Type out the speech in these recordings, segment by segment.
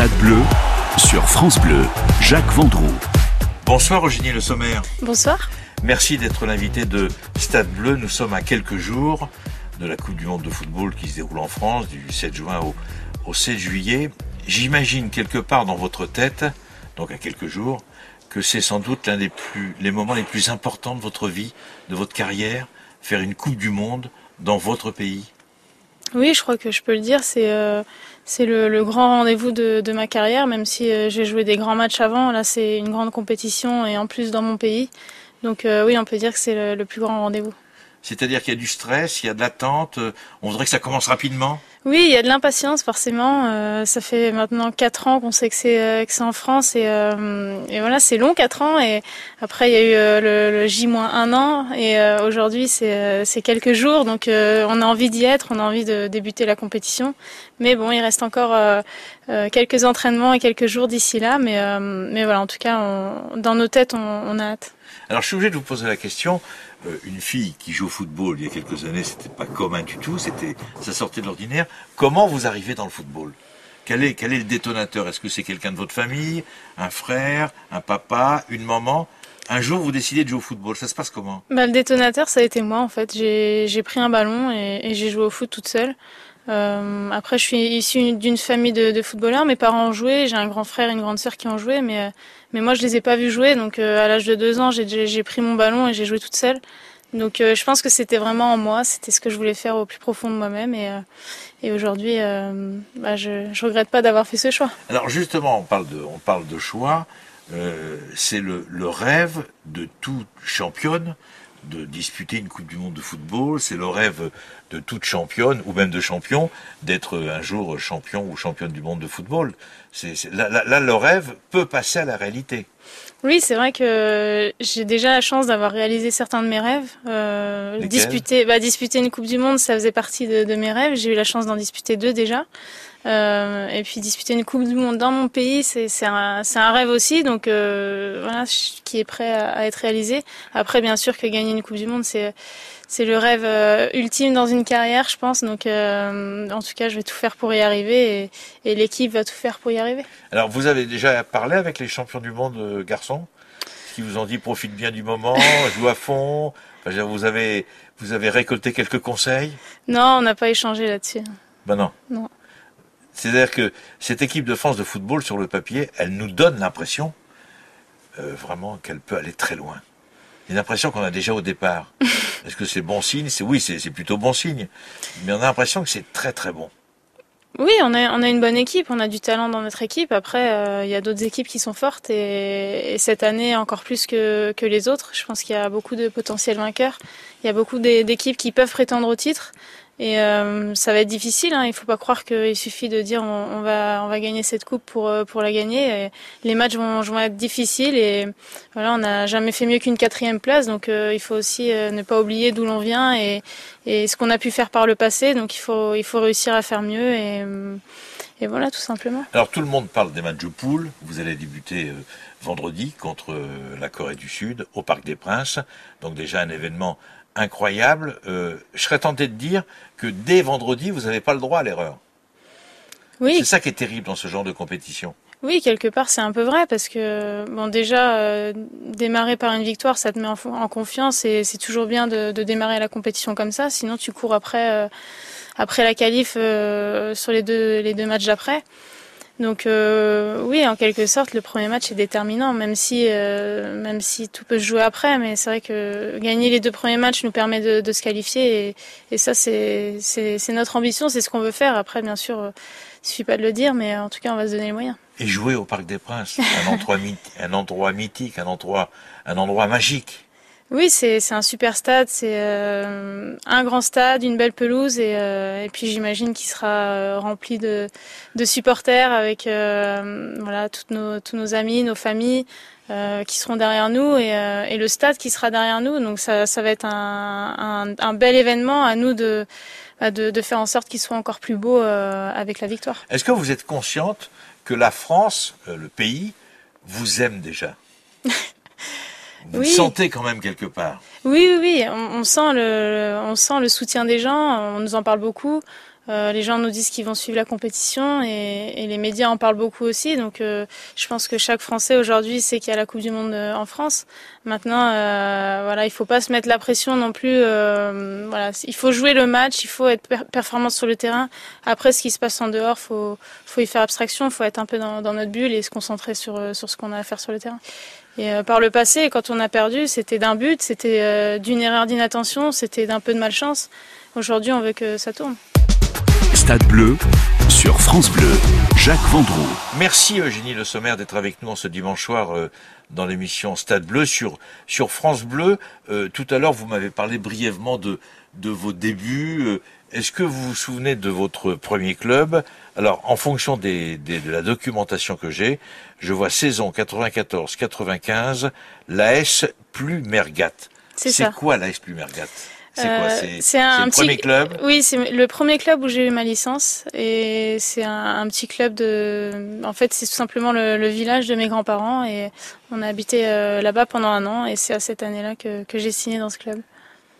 Stade Bleu sur France Bleu, Jacques Vendroux. Bonsoir Eugénie Le Sommaire. Bonsoir. Merci d'être l'invité de Stade Bleu. Nous sommes à quelques jours de la Coupe du Monde de football qui se déroule en France du 7 juin au, au 7 juillet. J'imagine quelque part dans votre tête, donc à quelques jours, que c'est sans doute l'un des plus, les moments les plus importants de votre vie, de votre carrière, faire une Coupe du Monde dans votre pays. Oui, je crois que je peux le dire. C'est euh, c'est le, grand rendez-vous de, ma carrière, même si euh, j'ai joué des grands matchs avant. Là, c'est une grande compétition et en plus dans mon pays. Donc euh, oui, on peut dire que c'est le, le plus grand rendez-vous. C'est-à-dire qu'il y a du stress, il y a de l'attente, euh, on voudrait que ça commence rapidement. Oui, il y a de l'impatience forcément. Euh, ça fait maintenant quatre ans qu'on sait que c'est euh, en France et, euh, et voilà, c'est long quatre ans et après il y a eu euh, le, le J moins un an et euh, aujourd'hui c'est euh, c'est quelques jours donc on a envie d'y être, on a envie de débuter la compétition. Mais bon, il reste encore quelques entraînements et quelques jours d'ici là, mais mais voilà, en tout cas, on- dans nos têtes, on, on a hâte. Alors je suis obligé de vous poser la question. Euh, une fille qui joue au football il y a quelques années, c'était pas commun du tout, c'était ça sortait de l'ordinaire. Comment vous arrivez dans le football? Quel est, quel est le détonateur? Est-ce que c'est quelqu'un de votre famille, un frère, un papa, une maman? Un jour, vous décidez de jouer au football. Ça se passe comment? Bah, le détonateur, ça a été moi en fait. J'ai pris un ballon et, et j'ai joué au foot toute seule. Euh, après, je suis issue d'une famille de, footballeurs. Mes parents ont joué. J'ai un grand frère et une grande sœur qui ont joué, mais euh, mais moi, je les ai pas vus jouer. Donc, euh, à l'âge de deux ans, j'ai pris mon ballon et j'ai joué toute seule. Donc, je pense que c'était vraiment en moi. C'était ce que je voulais faire au plus profond de moi-même. Et et aujourd'hui, bah, je je regrette pas d'avoir fait ce choix. Alors justement, on parle de, on parle de choix. C'est le, le rêve de toute championne de disputer une Coupe du Monde de football. C'est le rêve de toute championne ou même de champion d'être un jour champion ou championne du monde de football. C'est, là, là, là, le rêve peut passer à la réalité. Oui, c'est vrai que j'ai déjà la chance d'avoir réalisé certains de mes rêves. Euh, disputer, bah, disputer une Coupe du Monde, ça faisait partie de, de mes rêves. J'ai eu la chance d'en disputer deux déjà. Euh, et puis disputer une Coupe du Monde dans mon pays, c'est un, rêve aussi, donc euh, voilà, qui est prêt à, à être réalisé. Après, bien sûr que gagner une Coupe du Monde, c'est c'est le rêve euh, ultime dans une carrière, je pense. Donc, euh, en tout cas, je vais tout faire pour y arriver, et, et l'équipe va tout faire pour y arriver. Alors vous avez déjà parlé avec les champions du monde garçons qui vous ont dit profite bien du moment, joue à fond. Enfin, vous avez, vous avez récolté quelques conseils? Non, on n'a pas échangé là-dessus. Ben non. Non. C'est-à-dire que cette équipe de France de football sur le papier, elle nous donne l'impression euh, vraiment qu'elle peut aller très loin. Une impression qu'on a déjà au départ. Est-ce que c'est bon signe? C'est oui, c'est plutôt bon signe. Mais on a l'impression que c'est très très bon. Oui, on a, on a une bonne équipe, on a du talent dans notre équipe. Après, euh, il y a d'autres équipes qui sont fortes et, et cette année encore plus que, que les autres. Je pense qu'il y a beaucoup de potentiels vainqueurs. Il y a beaucoup d'é- d'équipes qui peuvent prétendre au titre. Et euh, ça va être difficile. Hein. Il faut pas croire qu'il suffit de dire on, va gagner cette coupe pour euh, la gagner. Les matchs vont, être difficiles et voilà, on n'a jamais fait mieux qu'une quatrième place. Donc euh, il faut aussi ne pas oublier d'où l'on vient et ce qu'on a pu faire par le passé. Donc il faut réussir à faire mieux et et voilà tout simplement. Alors tout le monde parle des matchs de poule. Vous allez débuter vendredi contre la Corée du Sud au Parc des Princes. Donc déjà un événement incroyable. Euh, je serais tenté de dire que dès vendredi, vous n'avez pas le droit à l'erreur. Oui, C'est ça qui est terrible dans ce genre de compétition. Oui, quelque part, c'est un peu vrai parce que bon, déjà euh, démarrer par une victoire, ça te met en, confiance et c'est toujours bien de, de démarrer la compétition comme ça. Sinon, tu cours après euh, après la qualif euh, sur les deux les deux matchs d'après. Donc euh, oui, en quelque sorte, le premier match est déterminant, même si euh, même si tout peut se jouer après. Mais c'est vrai que gagner les deux premiers matchs nous permet de, se qualifier et, et ça, c'est notre ambition, c'est ce qu'on veut faire. Après, bien sûr, euh, il suffit pas de le dire, mais en tout cas, on va se donner les moyens. Et jouer au Parc des Princes, un endroit, mythi- un endroit mythique, un endroit, un endroit magique. Oui, c'est un super stade, c'est euh, un grand stade, une belle pelouse et, euh, puis j'imagine qu'il sera euh, rempli de, supporters avec voilà tous nos amis, nos familles qui seront derrière nous et, le stade qui sera derrière nous. Donc ça va être un, bel événement à nous de bah, de, faire en sorte qu'il soit encore plus beau avec la victoire. Est-ce que vous êtes consciente que la France, le pays, vous aime déjà? Vous Oui. sentez quand même quelque part. Oui, oui, oui, on, on sent le, on sent le soutien des gens, on nous en parle beaucoup. Euh, les gens nous disent qu'ils vont suivre la compétition et, et, les médias en parlent beaucoup aussi. Donc euh, je pense que chaque Français aujourd'hui sait qu'il y a la Coupe du Monde euh, en France. Maintenant, euh, voilà, il faut pas se mettre la pression non plus. Euh, voilà, il faut jouer le match, il faut être per performant sur le terrain. Après, ce qui se passe en dehors, faut faut y faire abstraction, faut être un peu dans, dans notre bulle et se concentrer sur sur ce qu'on a à faire sur le terrain. Et euh, par le passé, quand on a perdu, c'était d'un but, c'était euh, d'une erreur d'inattention, c'était d'un peu de malchance. Aujourd'hui, on veut que ça tourne. Stade bleu sur France Bleu, Jacques Vendroux. Merci Eugénie Le Sommer d'être avec nous en ce dimanche soir euh, dans l'émission Stade bleu sur, sur France Bleu. Euh, tout à l'heure, vous m'avez parlé brièvement de, de vos débuts. Euh, Est-ce que vous vous souvenez de votre premier club? Alors, en fonction des, des, de la documentation que j'ai, je vois saison 94-95, l'AS plus Mergat. C'est ça. quoi l'AS plus Mergat c'est Euh, quoi C'est c'est un le petit- premier club? Oui, c'est le premier club où j'ai eu ma licence et c'est un, un petit club de. En fait, c'est tout simplement le, le village de mes grands-parents et on a habité euh, là-bas pendant un an et c'est à cette année-là que, que j'ai signé dans ce club.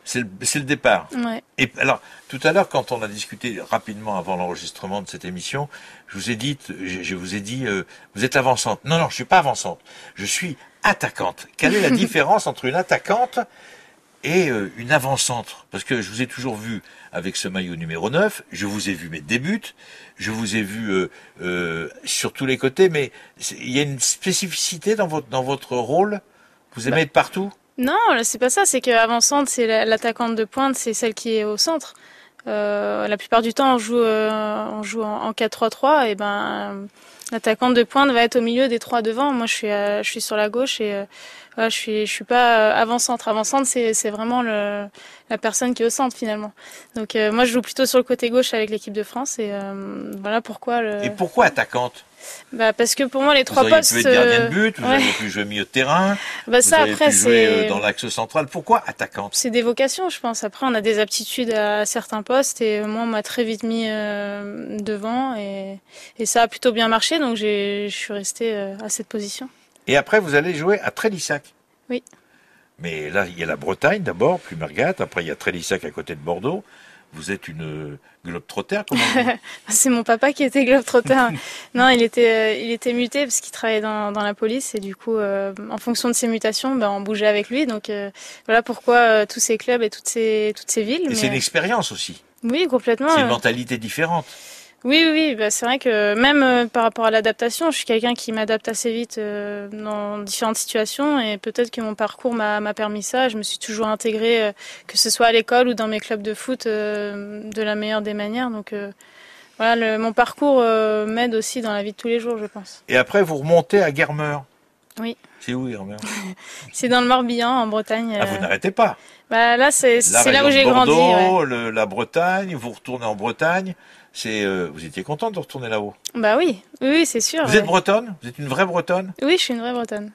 C'est le, départ. Ouais. Et alors, tout à l'heure, quand on a discuté rapidement avant l'enregistrement de cette émission, je vous ai dit, je, je vous ai dit, euh, vous êtes avançante. Non, non, je suis pas avançante. Je suis attaquante. Quelle est la différence entre une attaquante et euh, une avançante Parce que je vous ai toujours vu avec ce maillot numéro 9, je vous ai vu mes débuts, je vous ai vu euh, euh, sur tous les côtés, mais il y a une spécificité dans votre, dans votre rôle Vous aimez être partout? Non, c'est pas ça. C'est que avançante, c'est la- l'attaquante de pointe, c'est celle qui est au centre. Euh, la plupart du temps, on joue, euh, on joue en, en 4-3-3 et ben l'attaquante de pointe va être au milieu des trois devant. Moi, je suis, je suis sur la gauche et euh, voilà, je suis, je suis pas euh, avant-centre. Avant-centre, c'est, c'est vraiment le, la personne qui est au centre finalement. Donc euh, moi, je joue plutôt sur le côté gauche avec l'équipe de France et euh, voilà pourquoi. Le... Et pourquoi attaquante? Bah parce que pour moi, les Vous trois postes. pu être gardien de euh, but, vous ouais. auriez pu jouer milieu de terrain, Bah vous ça auriez après, pu jouer c'est euh, dans l'axe central. Pourquoi attaquante? C'est des vocations, je pense. Après, on a des aptitudes à certains postes et moi, on m'a très vite mis euh, devant et, et ça a plutôt bien marché, donc j'ai- je suis restée euh, à cette position. Et après, vous allez jouer à Trélissac. Oui. Mais là, il y a la Bretagne d'abord, plus Mergat. Après, il y a Trélissac à côté de Bordeaux. Vous êtes une euh, globe-trotter, comment dit C'est mon papa qui était globetrotter. non, il était, euh, il était muté parce qu'il travaillait dans, dans la police et du coup, euh, en fonction de ses mutations, ben, on bougeait avec lui. Donc euh, voilà pourquoi tous ces clubs et toutes ces, toutes ces villes. Et mais- c'est une expérience aussi. Oui, complètement. C'est une mentalité différente. Oui, oui. Bah, c'est vrai que même euh, par rapport à l'adaptation, je suis quelqu'un qui m'adapte assez vite euh, dans différentes situations et peut-être que mon parcours m'a permis ça. Je me suis toujours intégrée, euh, que ce soit à l'école ou dans mes clubs de foot, de la meilleure des manières. Donc voilà, mon parcours m'aide aussi dans la vie de tous les jours, je pense. Et après, vous remontez à Guermeur. Oui. C'est où, Guermeur C'est dans le Morbihan, en Bretagne. Ah, vous euh, n'arrêtez pas. bah, là, c'est là où j'ai grandi. Bordeaux, ouais. le- la Bretagne, vous retournez en Bretagne. C'est, euh, vous étiez contente de retourner là-haut? Bah oui, oui, c'est sûr. Vous ouais. êtes bretonne? Vous êtes une vraie bretonne? Oui, je suis une vraie Bretonne.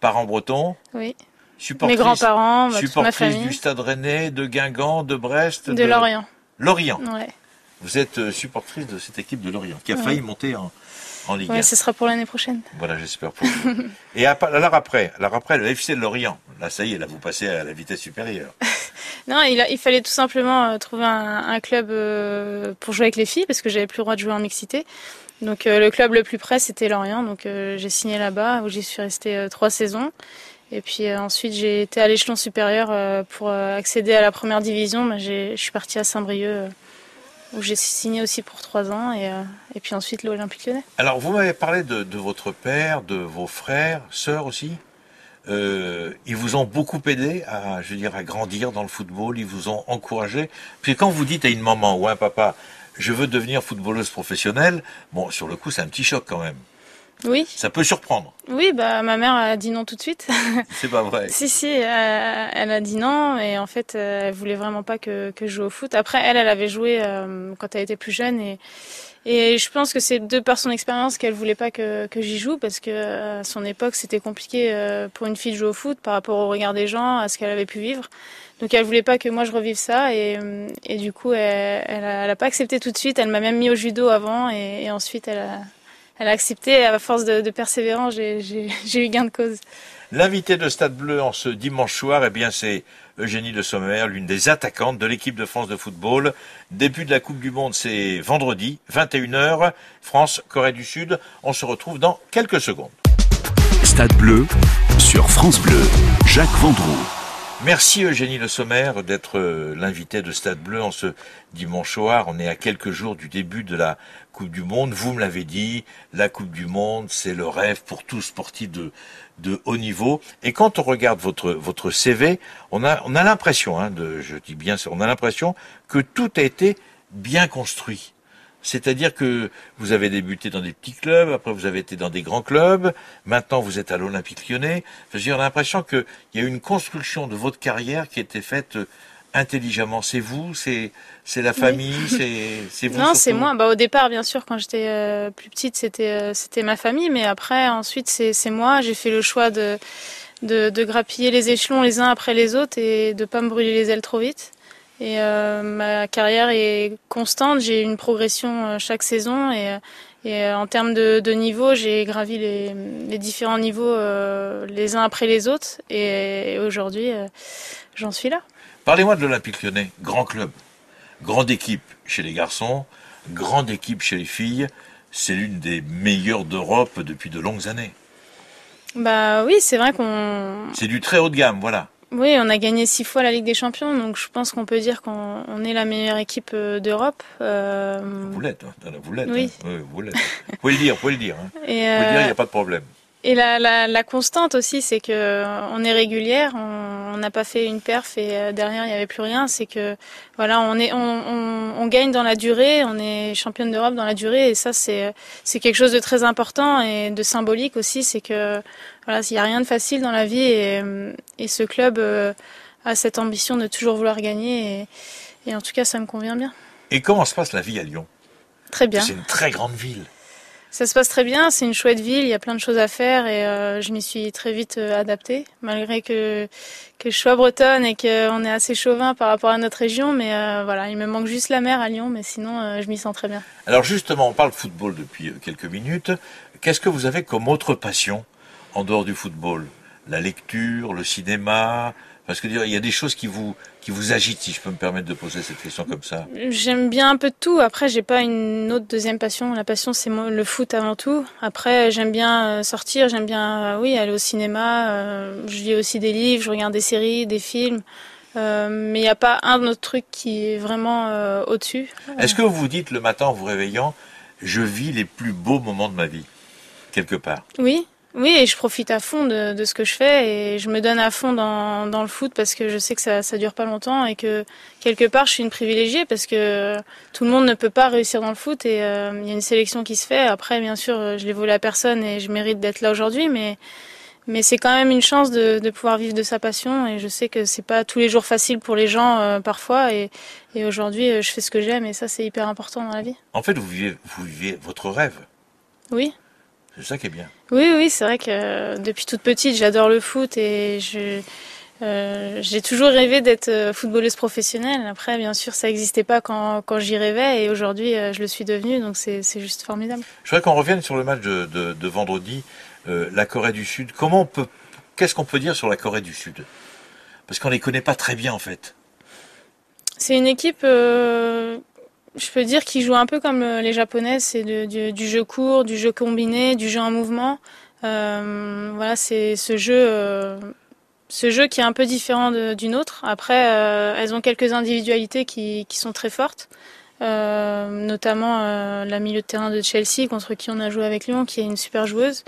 Parents bretons? Oui. Mes grands-parents, bah, ma famille. du Stade Rennais, de Guingamp, de Brest, De Lorient. Lorient. Ouais. Vous êtes euh, supportrice de cette équipe de Lorient qui a Ouais. failli monter en, en Ligue 1. Ouais, ce sera pour l'année prochaine. Voilà, j'espère pour vous. Et à- alors après, alors après, le FC de Lorient. Là, ça y est, là, vous passez à la vitesse supérieure. Non, il, a, il fallait tout simplement euh, trouver un, un club euh, pour jouer avec les filles parce que j'avais plus le droit de jouer en mixité. Donc euh, le club le plus près c'était Lorient, donc j'ai signé là-bas où j'y suis restée trois saisons. Et puis euh, ensuite j'ai été à l'échelon supérieur euh, pour euh, accéder à la première division. Bah, j'ai- je suis partie à Saint-Brieuc où j'ai signé aussi pour trois ans et, euh, et puis ensuite l'Olympique Lyonnais. Alors, vous m'avez parlé de, votre père, de vos frères, sœurs aussi. Euh, ils vous ont beaucoup aidé à, je dire, à grandir dans le football. Ils vous ont encouragé. Puis quand vous dites à une maman ou à un papa, je veux devenir footballeuse professionnelle, bon, sur le coup, c'est un petit choc quand même. Oui, Ça peut surprendre. oui, bah ma mère a dit non tout de suite. C'est pas vrai. Si, si, euh, elle a dit non et en fait, euh, elle voulait vraiment pas que, que je joue au foot. Après, elle, elle avait joué euh, quand elle était plus jeune et, et je pense que c'est de par son expérience qu'elle voulait pas que, que j'y joue parce que à son époque, c'était compliqué pour une fille de jouer au foot par rapport au regard des gens, à ce qu'elle avait pu vivre. Donc elle voulait pas que moi je revive ça et, et du coup, elle, elle, a, elle a pas accepté tout de suite. Elle m'a même mis au judo avant et, et ensuite elle a, elle a accepté. À force de, de persévérance, j'ai eu gain de cause. L'invité de Stade Bleu en ce dimanche soir, eh bien, c'est Eugénie Le Sommer, l'une des attaquantes de l'équipe de France de football. Début de la Coupe du Monde, c'est vendredi, 21h. France, Corée du Sud. On se retrouve dans quelques secondes. Stade Bleu sur France Bleu. Jacques Vendroux. Merci Eugénie Le Sommer d'être euh, l'invité de Stade Bleu en ce dimanche soir. On est à quelques jours du début de la Coupe du Monde. Vous me l'avez dit, la Coupe du Monde, c'est le rêve pour tout sportif de, haut niveau. Et quand on regarde votre, CV, on a, on a l'impression, hein, je dis bien, on a l'impression que tout a été bien construit. C'est-à-dire que vous avez débuté dans des petits clubs, après vous avez été dans des grands clubs, maintenant vous êtes à l'Olympique lyonnais. Enfin, a l'impression qu'il y a une construction de votre carrière qui a été faite euh, intelligemment. C'est vous, c'est c'est la famille, c'est vous. Non, c'est moi. Bah au départ, bien sûr, quand j'étais euh, plus petite, c'était euh, c'était ma famille, mais après, ensuite, c'est moi. J'ai fait le choix de, de de grappiller les échelons les uns après les autres et de pas me brûler les ailes trop vite. Et euh, ma carrière est constante. J'ai une progression euh, chaque saison et, et euh, en termes de, de niveau, j'ai gravi les, les, différents niveaux les uns après les autres. Et, aujourd'hui, j'en suis là. Parlez-moi de l'Olympique lyonnais, grand club, grande équipe chez les garçons, grande équipe chez les filles. C'est l'une des meilleures d'Europe depuis de longues années. Bah oui, c'est vrai qu'on. C'est du très haut de gamme, voilà. Oui, on a gagné six fois la Ligue des Champions, donc je pense qu'on peut dire qu'on est la meilleure équipe euh, d'Europe. Euh... Vous l'êtes, hein. vous l'êtes. Oui. Hein. vous l'êtes. vous pouvez le dire, vous pouvez le dire. Hein. Et vous pouvez le dire, il n'y a pas de problème. Et la, la, la constante aussi, c'est que on est régulière, on n'a pas fait une perf et euh, derrière il n'y avait plus rien. C'est que voilà, on est, on, on, on, gagne dans la durée, on est championne d'Europe dans la durée et ça c'est c'est quelque chose de très important et de symbolique aussi. C'est que voilà, il n'y a rien de facile dans la vie et, et ce club euh, a cette ambition de toujours vouloir gagner et, et en tout cas ça me convient bien. Et comment se passe la vie à Lyon? Très bien. C'est une très grande ville. Ça se passe très bien, c'est une chouette ville, il y a plein de choses à faire et euh, je m'y suis très vite euh, adaptée, malgré que, que je sois bretonne et qu'on est assez chauvin par rapport à notre région, mais euh, voilà, il me manque juste la mer à Lyon, mais sinon je m'y sens très bien. Alors justement, on parle football depuis quelques minutes. Qu'est-ce que vous avez comme autre passion en dehors du football? La lecture, le cinéma, parce que il y a des choses qui vous qui vous agitent, si je peux me permettre de poser cette question comme ça. J'aime bien un peu de tout. Après, j'ai pas une autre deuxième passion. La passion, c'est le foot avant tout. Après, j'aime bien euh, sortir. J'aime bien, euh, oui, aller au cinéma. Euh, je lis aussi des livres. Je regarde des séries, des films. mais il n'y a pas un autre truc qui est vraiment au-dessus. Est-ce que vous vous dites le matin en vous réveillant, je vis les plus beaux moments de ma vie, quelque part? Oui, oui, et je profite à fond de, de, ce que je fais et je me donne à fond dans, dans le foot parce que je sais que ça, ça dure pas longtemps et que quelque part je suis une privilégiée parce que tout le monde ne peut pas réussir dans le foot et euh, il y a une sélection qui se fait. Après, bien sûr, je l'ai volé à personne et je mérite d'être là aujourd'hui, mais mais c'est quand même une chance de, de, pouvoir vivre de sa passion et je sais que c'est pas tous les jours facile pour les gens euh, parfois et, et aujourd'hui euh, je fais ce que j'aime et ça c'est hyper important dans la vie. En fait, vous vivez, vous vivez votre rêve. Oui. C'est ça qui est bien. Oui, oui, c'est vrai que euh, depuis toute petite, j'adore le foot et je, euh, j'ai toujours rêvé d'être euh, footballeuse professionnelle. Après, bien sûr, ça n'existait pas quand, quand j'y rêvais et aujourd'hui, je le suis devenue, donc c'est, c'est juste formidable. Je voudrais qu'on revienne sur le match de, de, de vendredi, euh, la Corée du Sud. Comment on peut, qu'est-ce qu'on peut dire sur la Corée du Sud? Parce qu'on les connaît pas très bien en fait. C'est une équipe euh, je peux dire qu'ils jouent un peu comme les Japonais, c'est du, jeu court, du jeu combiné, du jeu en mouvement. Euh, voilà, c'est ce jeu, euh, ce jeu qui est un peu différent d'une autre. Après, euh, elles ont quelques individualités qui, qui sont très fortes, euh, notamment euh, la milieu de terrain de Chelsea contre qui on a joué avec Lyon, qui est une super joueuse.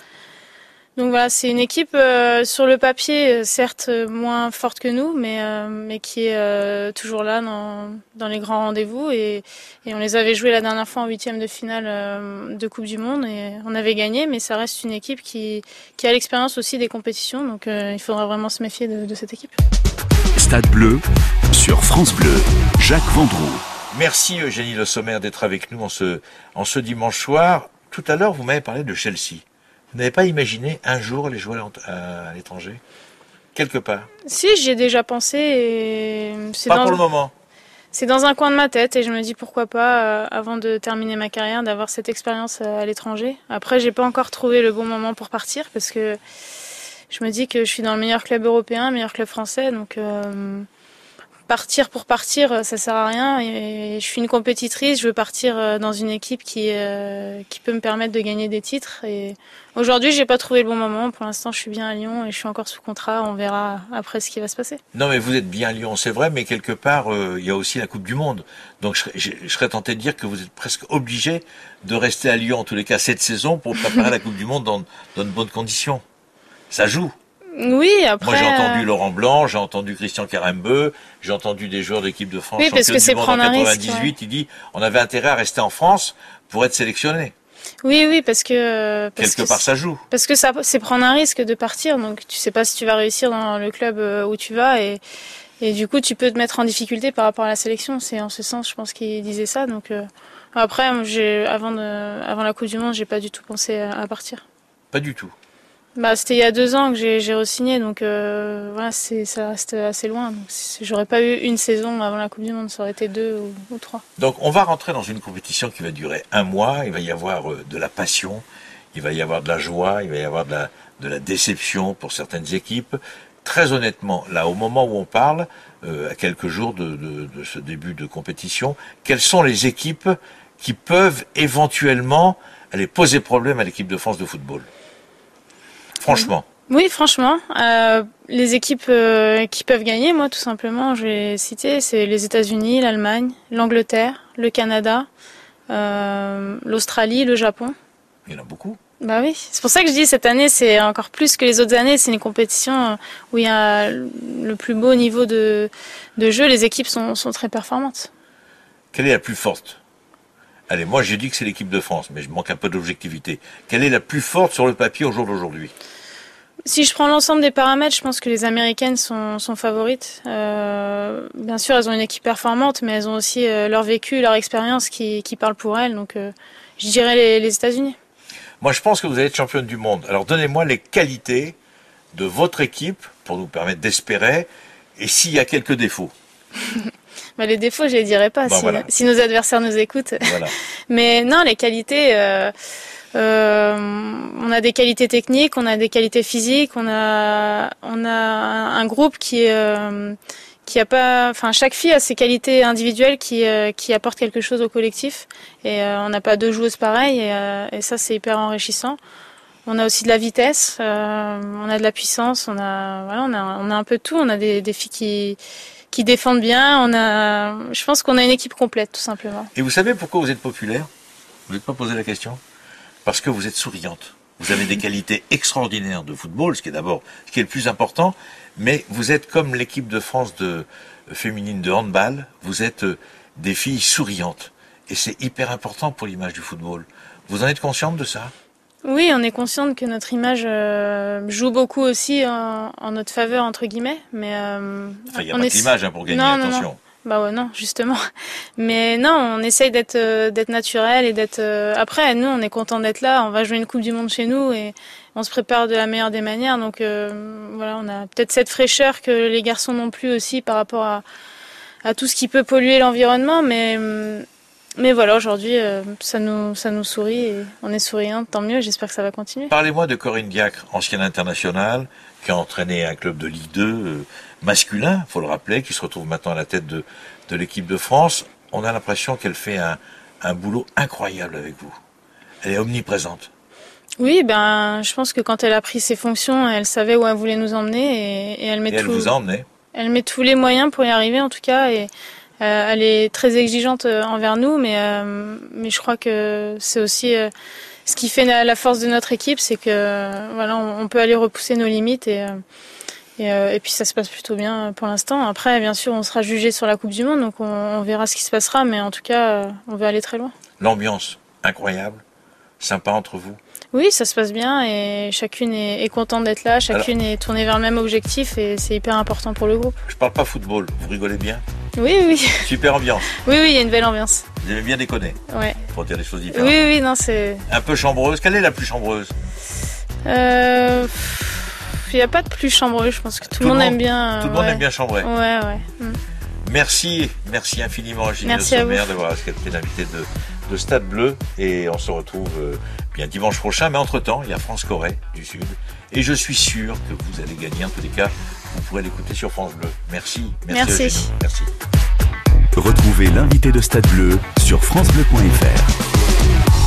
Donc voilà, c'est une équipe euh, sur le papier, euh, certes moins forte que nous, mais, euh, mais qui est toujours là dans, dans les grands rendez-vous. Et, et, on les avait joués la dernière fois en huitième de finale de Coupe du Monde et on avait gagné, mais ça reste une équipe qui, qui a l'expérience aussi des compétitions. Donc il faudra vraiment se méfier de, de, cette équipe. Stade bleu sur France Bleu, Jacques Vendroux. Merci Eugénie Le Sommer d'être avec nous en ce, en ce dimanche soir. Tout à l'heure, vous m'avez parlé de Chelsea. Vous n'avez pas imaginé un jour les jouer à l'étranger? Quelque part? Si, j'y ai déjà pensé. Et pas pour le moment c'est dans un coin de ma tête et je me dis pourquoi pas, euh, avant de terminer ma carrière, d'avoir cette expérience à l'étranger. Après, j'ai pas encore trouvé le bon moment pour partir parce que je me dis que je suis dans le meilleur club européen, meilleur club français, donc euh, partir pour partir, ça sert à rien. Et je suis une compétitrice, je veux partir euh, dans une équipe qui euh, qui peut me permettre de gagner des titres. Et aujourd'hui, j'ai pas trouvé le bon moment. Pour l'instant, je suis bien à Lyon et je suis encore sous contrat. On verra après ce qui va se passer. Non, mais vous êtes bien à Lyon, c'est vrai, mais quelque part, euh, il y a aussi la Coupe du Monde. Donc, je, je, je, serais tenté de dire que vous êtes presque obligé de rester à Lyon, en tous les cas, cette saison, pour préparer la Coupe du Monde dans, dans de bonnes conditions. Ça joue. Oui, après. Moi, j'ai entendu Laurent Blanc, j'ai entendu Christian Carambeu, j'ai entendu des joueurs d'équipe de France. Oui, parce que c'est prendre en 98, risque, ouais. il dit, on avait intérêt à rester en France pour être sélectionné. Oui, oui, parce que parce quelque que part ça joue. Parce que ça, c'est prendre un risque de partir, donc tu sais pas si tu vas réussir dans le club euh, où tu vas et et du coup tu peux te mettre en difficulté par rapport à la sélection. C'est en ce sens, je pense qu'il disait ça. Donc euh, après, j'ai avant de avant la Coupe du Monde, j'ai pas du tout pensé à, à partir. Pas du tout. Bah, c'était il y a deux ans que j'ai re-signé, donc euh, voilà, ça reste assez loin. J'aurais pas eu une saison avant la Coupe du Monde, ça aurait été deux ou, ou, trois. Donc on va rentrer dans une compétition qui va durer un mois. Il va y avoir euh, de la passion, il va y avoir de la joie, il va y avoir de la, de la déception pour certaines équipes. Très honnêtement, là, au moment où on parle, euh, à quelques jours de, de, de ce début de compétition, quelles sont les équipes qui peuvent éventuellement aller poser problème à l'équipe de France de football? Franchement. Oui, franchement. Euh, les équipes euh, qui peuvent gagner, moi, tout simplement, je vais citer, c'est les États-Unis, l'Allemagne, l'Angleterre, le Canada, euh, l'Australie, le Japon. Il y en a beaucoup. Bah oui, c'est pour ça que je dis cette année, c'est encore plus que les autres années. C'est une compétition où il y a le plus beau niveau de, de jeu. Les équipes sont, sont très performantes. Quelle est la plus forte? Allez, moi j'ai dit que c'est l'équipe de France, mais je manque un peu d'objectivité. Quelle est la plus forte sur le papier au jour d'aujourd'hui si je prends l'ensemble des paramètres, je pense que les Américaines sont, sont favorites. Euh, bien sûr, elles ont une équipe performante, mais elles ont aussi euh, leur vécu, leur expérience qui, qui parle pour elles. Donc, euh, je dirais les, les États-Unis. Moi, je pense que vous allez être championne du monde. Alors, donnez-moi les qualités de votre équipe pour nous permettre d'espérer. Et s'il y a quelques défauts bah, les défauts, je les dirais pas bah, si, voilà. si, nos adversaires nous écoutent. Voilà. Mais non, les qualités. Euh, euh, on a des qualités techniques, on a des qualités physiques, on a on a un groupe qui euh, qui a pas, enfin chaque fille a ses qualités individuelles qui euh, qui apportent quelque chose au collectif et euh, on n'a pas deux joueuses pareilles et, euh, et ça c'est hyper enrichissant. On a aussi de la vitesse, euh, on a de la puissance, on a voilà, on a on a un peu de tout. On a des, des filles qui qui défendent bien. On a, je pense qu'on a une équipe complète tout simplement. Et vous savez pourquoi vous êtes populaire? Vous n'êtes pas posé la question? Parce que vous êtes souriante. Vous avez des qualités extraordinaires de football, ce qui est d'abord ce qui est le plus important. Mais vous êtes comme l'équipe de France de féminine de handball. Vous êtes des filles souriantes. Et c'est hyper important pour l'image du football. Vous en êtes consciente de ça? Oui, on est consciente que notre image euh, joue beaucoup aussi en, en, notre faveur entre guillemets, mais euh, enfin, il n'y a pas est... l'image hein, pour gagner. Non, attention. Non, non. Bah ouais, non, justement. Mais non, on essaye d'être euh, d'être naturel et d'être. Euh, après, nous, on est content d'être là. On va jouer une Coupe du Monde chez nous et on se prépare de la meilleure des manières. Donc euh, voilà, on a peut-être cette fraîcheur que les garçons n'ont plus aussi par rapport à à tout ce qui peut polluer l'environnement, mais mais voilà, aujourd'hui, euh, ça, nous, ça nous sourit et on est souriant, tant mieux, j'espère que ça va continuer. Parlez-moi de Corinne Diacre, ancienne internationale, qui a entraîné un club de Ligue 2 euh, masculin, faut le rappeler, qui se retrouve maintenant à la tête de, de l'équipe de France. On a l'impression qu'elle fait un, un boulot incroyable avec vous. Elle est omniprésente. Oui, ben, je pense que quand elle a pris ses fonctions, elle savait où elle voulait nous emmener et, et elle met et elle tout, vous a emmené. Elle met tous les moyens pour y arriver, en tout cas, et elle est très exigeante euh, envers nous, mais, euh, mais je crois que c'est aussi euh, ce qui fait la, force de notre équipe, c'est que voilà, on, peut aller repousser nos limites et, et, et, puis ça se passe plutôt bien pour l'instant. Après, bien sûr, on sera jugé sur la Coupe du Monde, donc on, on, verra ce qui se passera, mais en tout cas, on veut aller très loin. L'ambiance incroyable, sympa entre vous. Oui, ça se passe bien et chacune est, est contente d'être là, chacune Alors, est tournée vers le même objectif et c'est hyper important pour le groupe. Je parle pas football, vous rigolez bien Oui, oui. Super ambiance. Oui, oui, il y a une belle ambiance. Vous aimez bien déconner Ouais. Pour dire des choses différentes. Oui, oui, non, c'est. Un peu chambreuse. Quelle est la plus chambreuse Euh. Il n'y a pas de plus chambreux, je pense que tout, tout le monde, aime bien. Tout le monde aime bien chambrer. Ouais, ouais. Mm. Merci, merci infiniment Gilles Sommer d'avoir accepté l'invité de, de Stade Bleu et on se retrouve euh, bien dimanche prochain. Mais entre-temps, il y a France-Corée du Sud et je suis sûr que vous allez gagner. En tous les cas, vous pourrez l'écouter sur France Bleu. Merci, merci. Merci. Eugénie. merci. Retrouvez l'invité de Stade Bleu sur francebleu.fr.